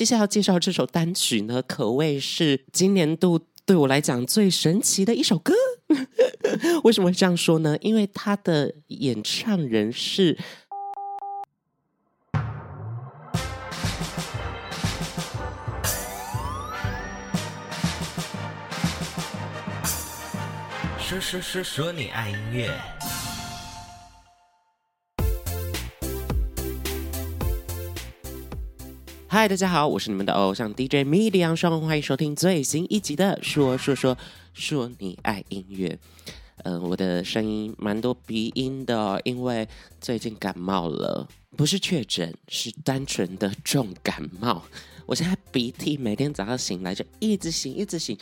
接下来要介绍这首单曲呢，可谓是今年度对我来讲最神奇的一首歌。为什么会这样说呢？因为他的演唱人是。说说说说你爱音乐。嗨，大家好，我是你们的偶像 DJ 米粒杨双，欢迎收听最新一集的《说说说说你爱音乐》。嗯、我的声音蛮多鼻音的，因为最近感冒了，不是确诊，是单纯的重感冒。我现在鼻涕每天早上醒来就一直擤，一直擤。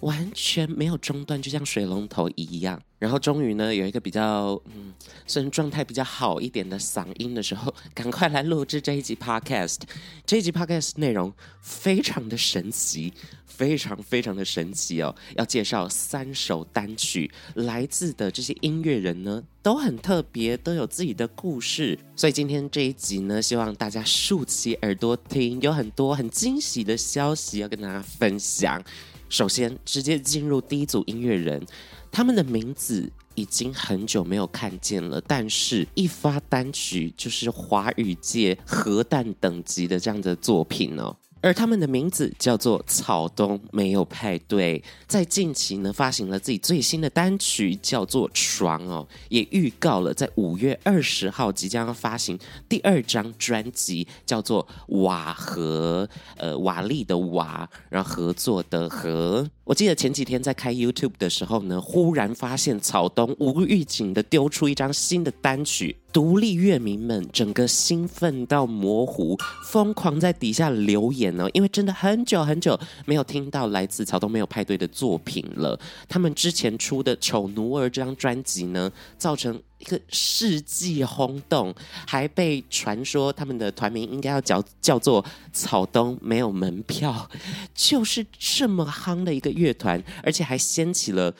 完全没有中断，就像水龙头一样。然后终于呢，有一个比较嗯，虽然状态比较好一点的嗓音的时候，赶快来录制这一集 Podcast。这一集 Podcast 内容非常的神奇，非常非常的神奇哦。要介绍三首单曲，来自的这些音乐人呢都很特别，都有自己的故事。所以今天这一集呢，希望大家竖起耳朵听，有很多很惊喜的消息要跟大家分享。首先，直接进入第一组音乐人，他们的名字已经很久没有看见了，但是一发单曲就是华语界核弹等级的这样的作品哦。而他们的名字叫做草东没有派对，在近期呢发行了自己最新的单曲，叫做《床》哦，也预告了在五月二十号即将要发行第二张专辑，叫做《瓦和》，呃，瓦力的瓦，然后合作的合。我记得前几天在开 YouTube 的时候呢，忽然发现草东无预警的丢出一张新的单曲，独立乐迷们整个兴奋到模糊，疯狂在底下留言呢，因为真的很久很久没有听到来自草东没有派对的作品了。他们之前出的《丑奴儿》这张专辑呢，造成一个世纪轰动，还被传说他们的团名应该要叫叫做草东没有门票，就是这么夯的一个乐团，而且还掀起了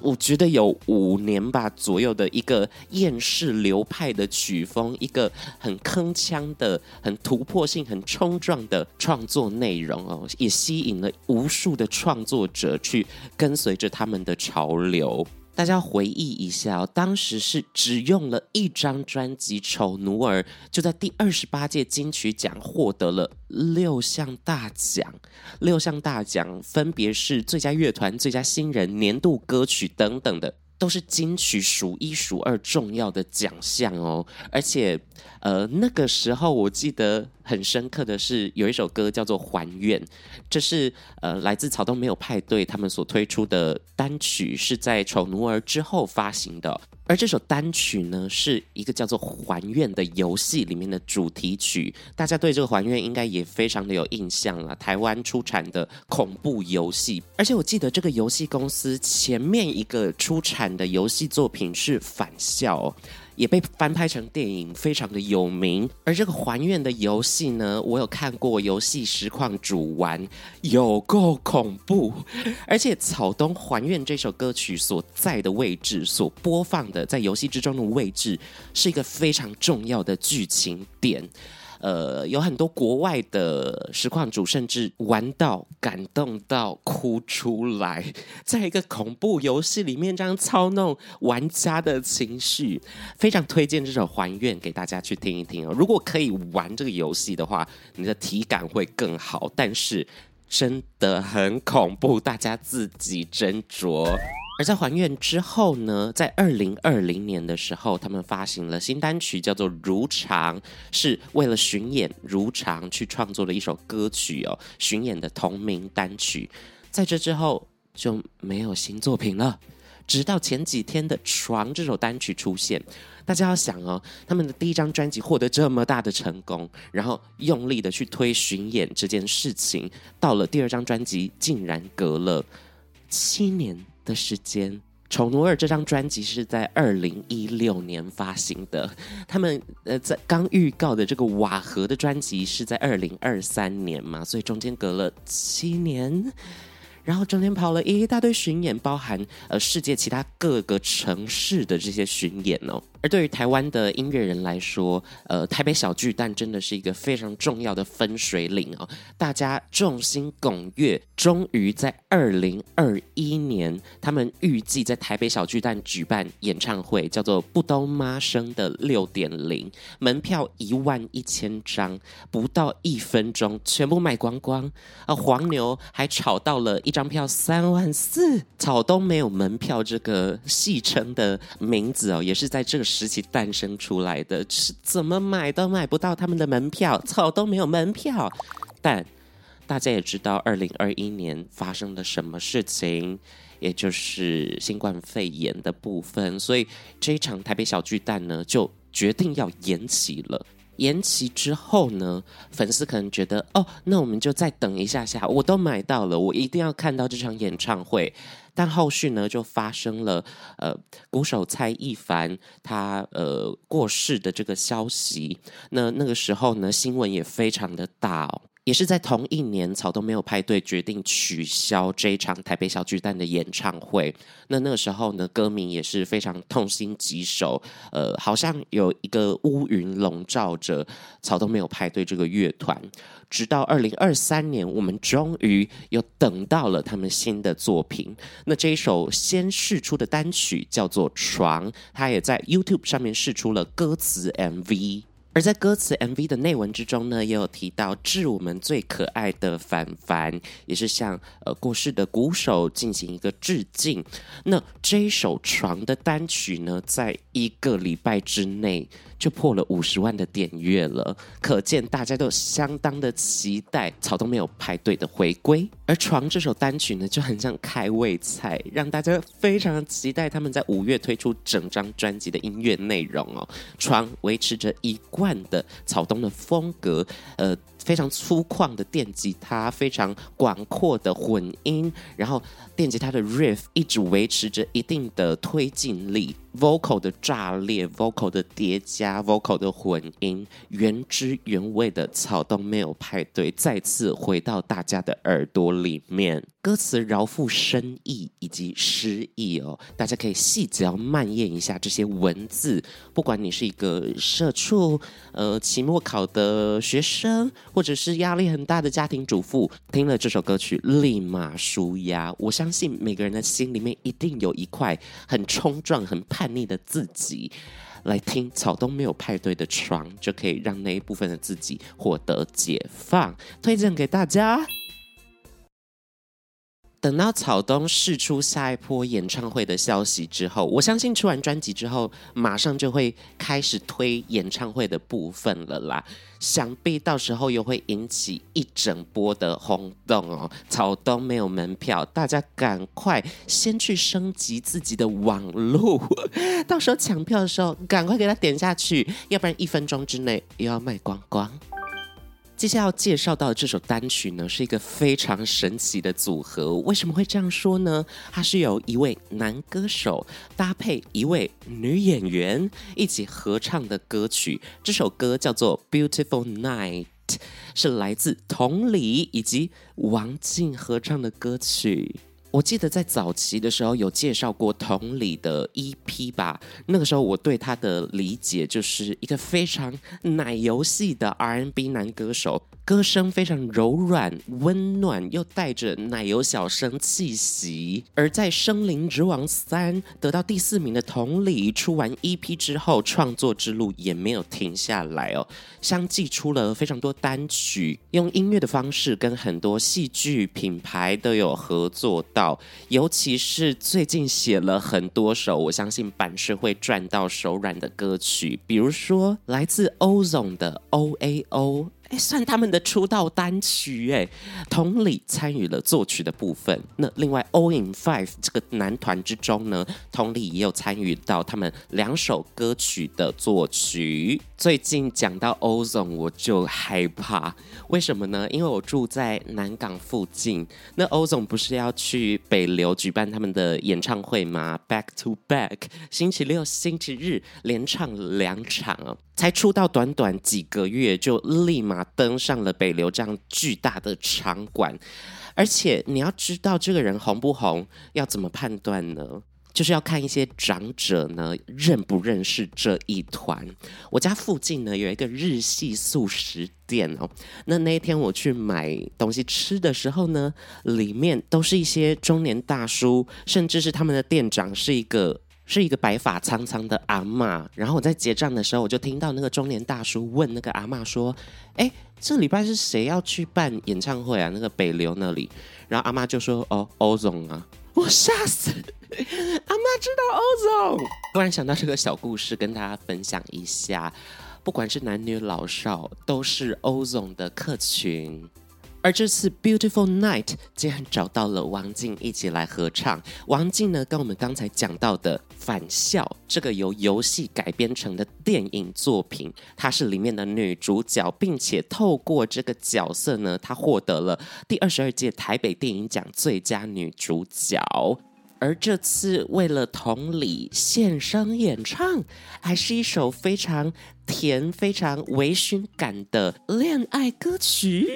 我觉得有五年吧左右的一个厌世流派的曲风，一个很铿锵的、很突破性、很冲撞的创作内容哦，也吸引了无数的创作者去跟随着他们的潮流。大家回忆一下哦，当时是只用了一张专辑《丑奴儿》，就在第二十八届金曲奖获得了六项大奖，六项大奖分别是最佳乐团、最佳新人、年度歌曲等等的。都是金曲数一数二重要的奖项哦，而且，呃，那个时候我记得很深刻的是有一首歌叫做《还愿》，这是呃来自草东没有派对他们所推出的单曲，是在《丑奴儿》之后发行的。而这首单曲呢，是一个叫做《还愿》的游戏里面的主题曲，大家对这个《还愿》应该也非常的有印象了。台湾出产的恐怖游戏，而且我记得这个游戏公司前面一个出产的游戏作品是《返校》。也被翻拍成电影，非常的有名。而这个还愿的游戏呢，我有看过游戏实况主玩，有够恐怖。而且草东还愿这首歌曲所在的位置，所播放的在游戏之中的位置，是一个非常重要的剧情点。呃，有很多国外的实况主甚至玩到感动到哭出来，在一个恐怖游戏里面这样操弄玩家的情绪，非常推荐这首《还愿》给大家去听一听哦。如果可以玩这个游戏的话，你的体感会更好，但是真的很恐怖，大家自己斟酌。而在还愿之后呢，在二零二零年的时候，他们发行了新单曲，叫做《如常》，是为了巡演《如常》去创作的一首歌曲哦。巡演的同名单曲，在这之后就没有新作品了，直到前几天的《床》这首单曲出现。大家要想哦，他们的第一张专辑获得这么大的成功，然后用力的去推巡演这件事情，到了第二张专辑，竟然隔了七年。的时间，《丑奴儿》这张专辑是在二零一六年发行的。他们呃，在刚预告的这个瓦合的专辑是在二零二三年嘛，所以中间隔了七年。然后中间跑了一大堆巡演，包含呃世界其他各个城市的这些巡演哦。而对于台湾的音乐人来说，呃，台北小巨蛋真的是一个非常重要的分水岭哦。大家众星拱月，终于在二零二一年，他们预计在台北小巨蛋举办演唱会，叫做《不都妈生》的六点零，门票一万一千张，不到一分钟全部卖光光。啊，黄牛还炒到了一张票三万四，草东没有门票这个戏称的名字哦，也是在这个时时。期诞生出来的，是怎么买都买不到他们的门票，草都没有门票。但大家也知道，二零二一年发生了什么事情，也就是新冠肺炎的部分，所以这一场台北小巨蛋呢，就决定要延期了。延期之后呢，粉丝可能觉得，哦，那我们就再等一下下，我都买到了，我一定要看到这场演唱会。但后续呢，就发生了呃，鼓手蔡一凡他呃过世的这个消息。那那个时候呢，新闻也非常的大哦。也是在同一年，草东没有派对决定取消这一场台北小巨蛋的演唱会。那那个时候呢，歌迷也是非常痛心疾首，呃，好像有一个乌云笼罩着草东没有派对这个乐团。直到二零二三年，我们终于又等到了他们新的作品。那这一首先试出的单曲叫做《床》，它也在 YouTube 上面试出了歌词 MV。而在歌词 MV 的内文之中呢，也有提到致我们最可爱的凡凡，也是向呃过世的鼓手进行一个致敬。那这一首床的单曲呢，在一个礼拜之内。就破了五十万的点阅了，可见大家都相当的期待草东没有派对的回归。而《床》这首单曲呢，就很像开胃菜，让大家非常期待他们在五月推出整张专辑的音乐内容哦。《床》维持着一贯的草东的风格，呃。非常粗犷的电吉他，非常广阔的混音，然后电吉他的 riff 一直维持着一定的推进力，vocal 的炸裂，vocal 的叠加，vocal 的混音，原汁原味的草东没有派对再次回到大家的耳朵里面。歌词饶富深意以及诗意哦，大家可以细嚼慢咽一下这些文字。不管你是一个社畜，呃，期末考的学生，或者是压力很大的家庭主妇，听了这首歌曲立马舒压。我相信每个人的心里面一定有一块很冲撞、很叛逆的自己，来听草东没有派对的床，就可以让那一部分的自己获得解放。推荐给大家。等到草东释出下一波演唱会的消息之后，我相信出完专辑之后，马上就会开始推演唱会的部分了啦。想必到时候又会引起一整波的轰动哦。草东没有门票，大家赶快先去升级自己的网路，到时候抢票的时候赶快给他点下去，要不然一分钟之内又要卖光光。接下来要介绍到的这首单曲呢，是一个非常神奇的组合。为什么会这样说呢？它是由一位男歌手搭配一位女演员一起合唱的歌曲。这首歌叫做《Beautiful Night》，是来自同里以及王静合唱的歌曲。我记得在早期的时候有介绍过同理的 EP 吧，那个时候我对他的理解就是一个非常奶油系的 R&B 男歌手。歌声非常柔软、温暖，又带着奶油小生气息。而在《声林之王三》得到第四名的同理，出完 EP 之后，创作之路也没有停下来哦，相继出了非常多单曲，用音乐的方式跟很多戏剧品牌都有合作到，尤其是最近写了很多首，我相信版是会赚到手软的歌曲，比如说来自欧总的 OAO。哎，算他们的出道单曲哎，同理参与了作曲的部分。那另外，All in Five 这个男团之中呢，同理也有参与到他们两首歌曲的作曲。最近讲到 O ZO，我就害怕，为什么呢？因为我住在南港附近。那 O ZO 不是要去北流举办他们的演唱会吗？Back to Back，星期六、星期日连唱两场哦。才出道短短几个月，就立马登上了北流这样巨大的场馆，而且你要知道这个人红不红，要怎么判断呢？就是要看一些长者呢认不认识这一团。我家附近呢有一个日系素食店哦，那那一天我去买东西吃的时候呢，里面都是一些中年大叔，甚至是他们的店长是一个是一个白发苍苍的阿嬷。然后我在结账的时候，我就听到那个中年大叔问那个阿嬷说：“哎，这礼拜是谁要去办演唱会啊？那个北流那里。”然后阿嬷就说：“哦，欧总啊。”我吓死！阿嬷知道欧总。突然想到这个小故事，跟大家分享一下。不管是男女老少，都是欧总的客群。而这次 Beautiful Night 竟然找到了王静一起来合唱。王静呢，跟我们刚才讲到的《返校》这个由游戏改编成的电影作品，她是里面的女主角，并且透过这个角色呢，她获得了第二十二届台北电影奖最佳女主角。而这次为了同理献声演唱，还是一首非常甜、非常微醺感的恋爱歌曲。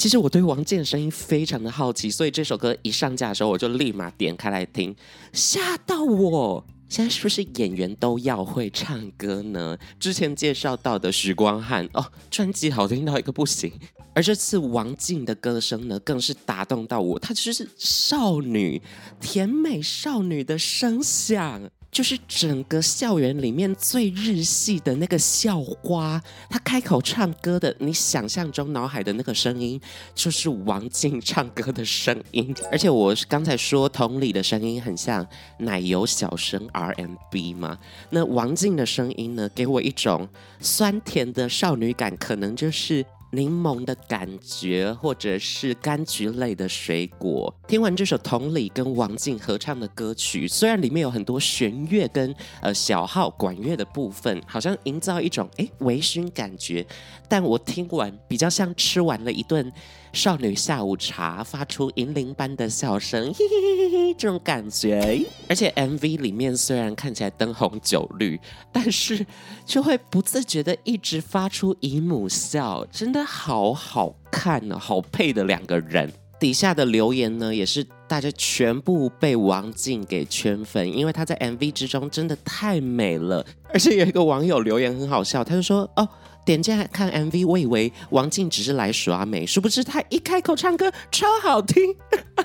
其实我对王静的声音非常的好奇，所以这首歌一上架的时候，我就立马点开来听，吓到我！现在是不是演员都要会唱歌呢？之前介绍到的许光汉哦，专辑好听到一个不行，而这次王静的歌声呢，更是打动到我，她就是少女，甜美少女的声响。就是整个校园里面最日系的那个校花，她开口唱歌的，你想象中脑海的那个声音，就是王静唱歌的声音。而且我刚才说同理的声音很像奶油小生 R&B 嘛，那王静的声音呢，给我一种酸甜的少女感，可能就是。柠檬的感觉，或者是柑橘类的水果。听完这首同理跟王静合唱的歌曲，虽然里面有很多弦乐跟呃小号管乐的部分，好像营造一种诶微醺感觉，但我听完比较像吃完了一顿。少女下午茶发出银铃般的笑声，嘿 嘿嘿嘿，这种感觉。而且 MV 里面虽然看起来灯红酒绿，但是就会不自觉的一直发出姨母笑，真的好好看哦，好配的两个人。底下的留言呢，也是大家全部被王静给圈粉，因为她在 MV 之中真的太美了。而且有一个网友留言很好笑，他就说：“哦。”点进来看 MV，我以为王静只是来耍美，殊不知她一开口唱歌超好听，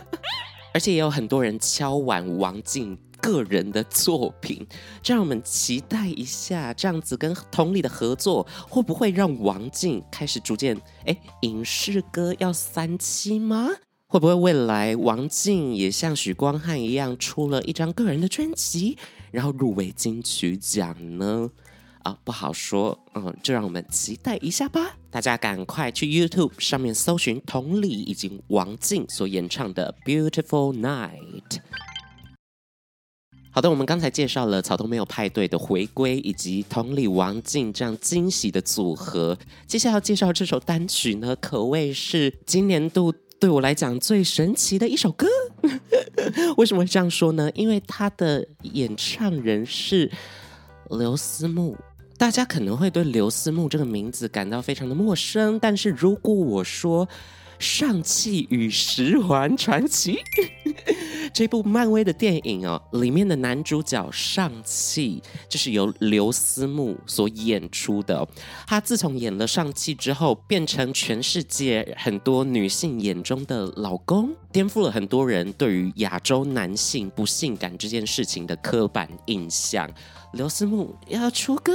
而且也有很多人敲碗王静个人的作品，这让我们期待一下，这样子跟同理的合作会不会让王静开始逐渐哎影视歌要三期吗？会不会未来王静也像许光汉一样出了一张个人的专辑，然后入围金曲奖呢？啊，不好说，嗯，就让我们期待一下吧。大家赶快去 YouTube 上面搜寻同理以及王静所演唱的《Beautiful Night》。好的，我们刚才介绍了草东没有派对的回归，以及同理王静这样惊喜的组合。接下来要介绍这首单曲呢，可谓是今年度对我来讲最神奇的一首歌。为什么会这样说呢？因为他的演唱人是刘思慕。大家可能会对刘思慕这个名字感到非常的陌生，但是如果我说《上气与十环传奇》这部漫威的电影哦，里面的男主角上气就是由刘思慕所演出的。他自从演了上气之后，变成全世界很多女性眼中的老公，颠覆了很多人对于亚洲男性不性感这件事情的刻板印象。刘思慕要出歌？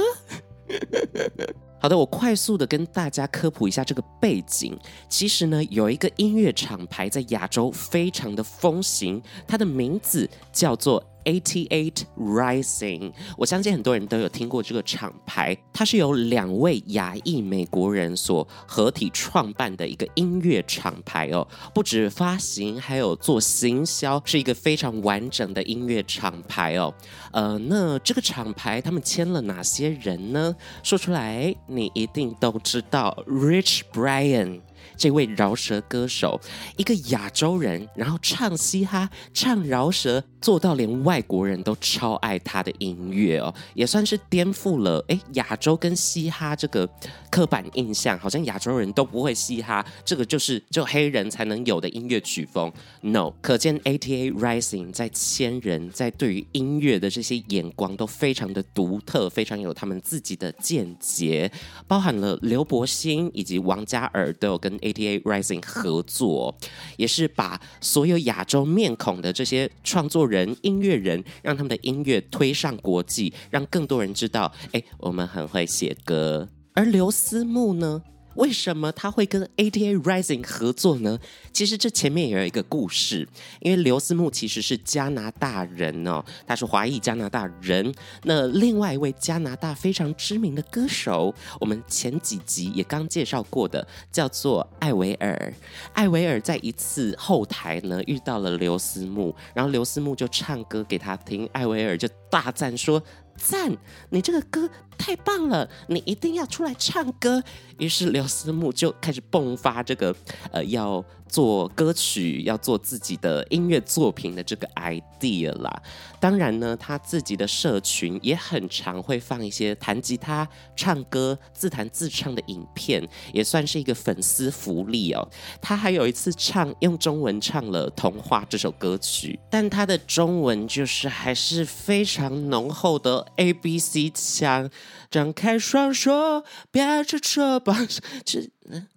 好的，我快速的跟大家科普一下这个背景。其实呢，有一个音乐厂牌在亚洲非常的风行，它的名字叫做。88 Rising，我相信很多人都有听过这个厂牌，它是由两位亚裔美国人所合体创办的一个音乐厂牌哦，不止发行，还有做行销，是一个非常完整的音乐厂牌哦。呃，那这个厂牌他们签了哪些人呢？说出来你一定都知道，Rich Brian。这位饶舌歌手，一个亚洲人，然后唱嘻哈、唱饶舌，做到连外国人都超爱他的音乐哦，也算是颠覆了诶亚洲跟嘻哈这个刻板印象，好像亚洲人都不会嘻哈，这个就是就黑人才能有的音乐曲风。No，可见 ATA Rising 在千人在对于音乐的这些眼光都非常的独特，非常有他们自己的见解，包含了刘柏辛以及王嘉尔都有跟 ATA Rising 合作，也是把所有亚洲面孔的这些创作人、音乐人，让他们的音乐推上国际，让更多人知道，哎，我们很会写歌。而刘思慕呢？为什么他会跟 ATA Rising 合作呢？其实这前面也有一个故事，因为刘思慕其实是加拿大人哦，他是华裔加拿大人。那另外一位加拿大非常知名的歌手，我们前几集也刚介绍过的，叫做艾维尔。艾维尔在一次后台呢遇到了刘思慕，然后刘思慕就唱歌给他听，艾维尔就大赞说。赞！你这个歌太棒了，你一定要出来唱歌。于是刘思慕就开始迸发这个呃要做歌曲、要做自己的音乐作品的这个 idea 啦。当然呢，他自己的社群也很常会放一些弹吉他、唱歌、自弹自唱的影片，也算是一个粉丝福利哦。他还有一次唱用中文唱了《童话》这首歌曲，但他的中文就是还是非常浓厚的。A B C 腔，张开双手，别扯扯吧。这嗯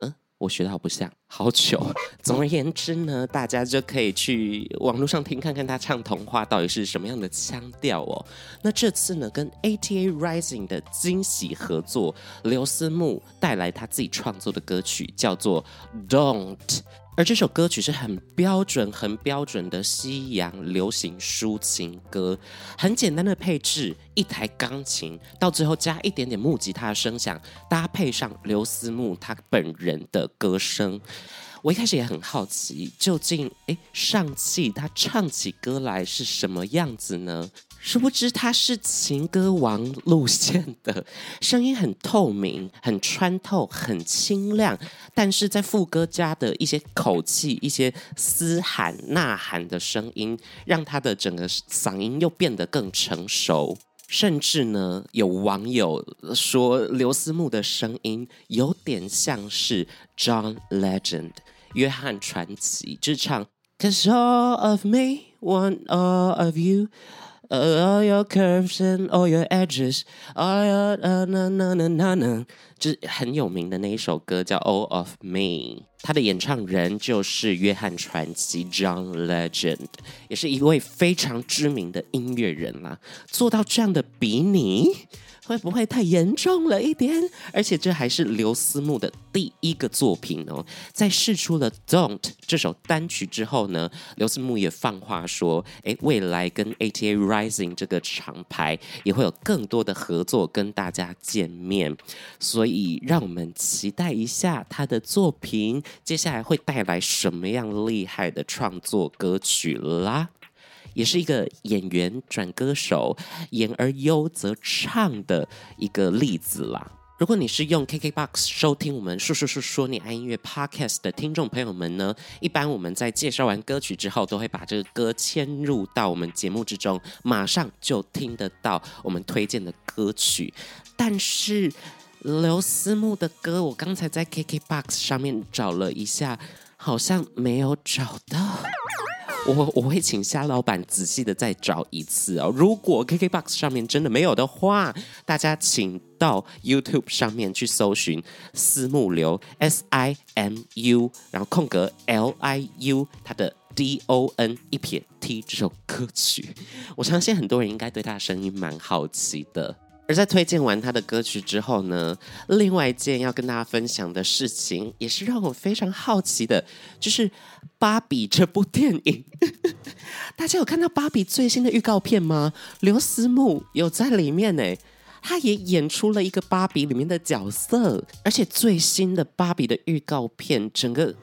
嗯，我学的好不像，好糗。总而言之呢，大家就可以去网络上听看看他唱童话到底是什么样的腔调哦。那这次呢，跟 ATA Rising 的惊喜合作，刘思慕带来他自己创作的歌曲，叫做 Don't。而这首歌曲是很标准、很标准的西洋流行抒情歌，很简单的配置，一台钢琴，到最后加一点点木吉他的声响，搭配上刘思慕他本人的歌声。我一开始也很好奇，究竟诶上气他唱起歌来是什么样子呢？殊不知他是情歌王路线的，声音很透明、很穿透、很清亮，但是在副歌加的一些口气、一些嘶喊、呐喊的声音，让他的整个嗓音又变得更成熟。甚至呢，有网友说刘思慕的声音有点像是 John Legend 约翰传奇，就是唱 Cause all of me want all of you。All your curves and all your edges, all your na na na na na，就是很有名的那一首歌叫《All of Me》，他的演唱人就是约翰传奇 John Legend，也是一位非常知名的音乐人啦。做到这样的比拟。会不会太严重了一点？而且这还是刘思慕的第一个作品哦。在试出了《Don't》这首单曲之后呢，刘思慕也放话说：“诶，未来跟 ATA Rising 这个厂牌也会有更多的合作跟大家见面。”所以让我们期待一下他的作品接下来会带来什么样厉害的创作歌曲啦。也是一个演员转歌手，演而优则唱的一个例子啦。如果你是用 KKBOX 收听我们说说说说你爱音乐 Podcast 的听众朋友们呢，一般我们在介绍完歌曲之后，都会把这个歌嵌入到我们节目之中，马上就听得到我们推荐的歌曲。但是刘思慕的歌，我刚才在 KKBOX 上面找了一下，好像没有找到。我我会请虾老板仔细的再找一次哦。如果 KKBOX 上面真的没有的话，大家请到 YouTube 上面去搜寻私募流 S I M U，然后空格 L I U，他的 D O N 一撇 T 这首歌曲，我相信很多人应该对他的声音蛮好奇的。而在推荐完他的歌曲之后呢，另外一件要跟大家分享的事情，也是让我非常好奇的，就是《芭比》这部电影。大家有看到《芭比》最新的预告片吗？刘思慕有在里面呢，他也演出了一个芭比里面的角色，而且最新的芭比的预告片，整个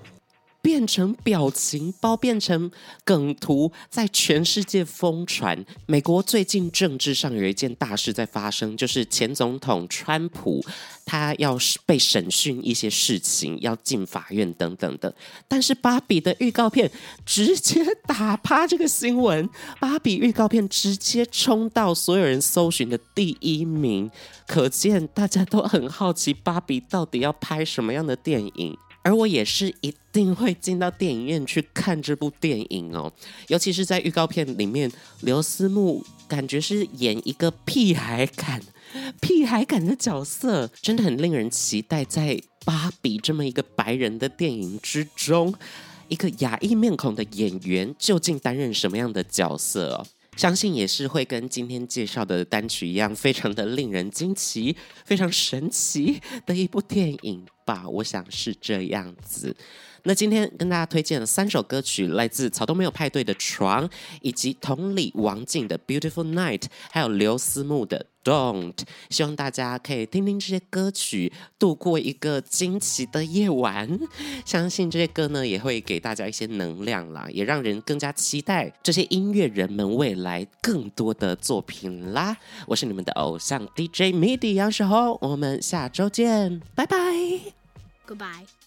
变成表情包，变成梗图，在全世界疯传。美国最近政治上有一件大事在发生，就是前总统川普他要被审讯一些事情，要进法院等等的。但是芭比的预告片直接打趴这个新闻，芭比预告片直接冲到所有人搜寻的第一名，可见大家都很好奇芭比到底要拍什么样的电影。而我也是一定会进到电影院去看这部电影哦，尤其是在预告片里面，刘思慕感觉是演一个屁孩感、屁孩感的角色，真的很令人期待。在芭比这么一个白人的电影之中，一个亚裔面孔的演员究竟担任什么样的角色？相信也是会跟今天介绍的单曲一样，非常的令人惊奇、非常神奇的一部电影吧。我想是这样子。那今天跟大家推荐了三首歌曲，来自草东没有派对的《床》，以及同理王静的《Beautiful Night》，还有刘思慕的《Don't》。希望大家可以听听这些歌曲，度过一个惊奇的夜晚。相信这些歌呢，也会给大家一些能量啦，也让人更加期待这些音乐人们未来更多的作品啦。我是你们的偶像 DJ MIDI 杨时候，我们下周见，拜拜，Goodbye。